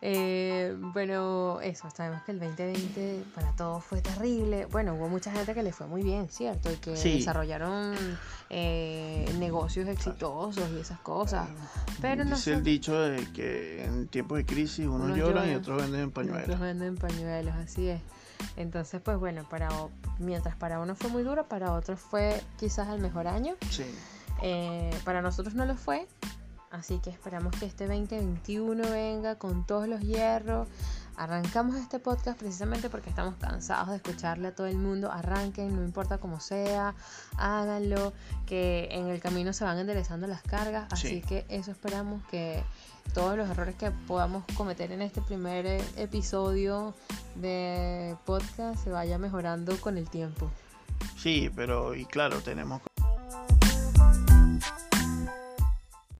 Eh, bueno, eso, sabemos que el 2020 para todos fue terrible. Bueno, hubo mucha gente que le fue muy bien, ¿cierto? Y que desarrollaron eh, negocios exitosos y esas cosas. Pero no Dice el dicho de que en tiempos de crisis unos, lloran, y otros venden pañuelos. Otros venden pañuelos, así es. Entonces, pues bueno, para mientras para uno fue muy duro, para otros fue quizás el mejor año. Sí. Eh, para nosotros no lo fue, Así que esperamos que este 2021 venga con todos los hierros. Arrancamos este podcast precisamente porque estamos cansados de escucharle a todo el mundo. Arranquen, no importa cómo sea, háganlo, que en el camino se van enderezando las cargas. Así que eso esperamos que todos los errores que podamos cometer en este primer episodio de podcast se vaya mejorando con el tiempo. Sí, pero y claro, tenemos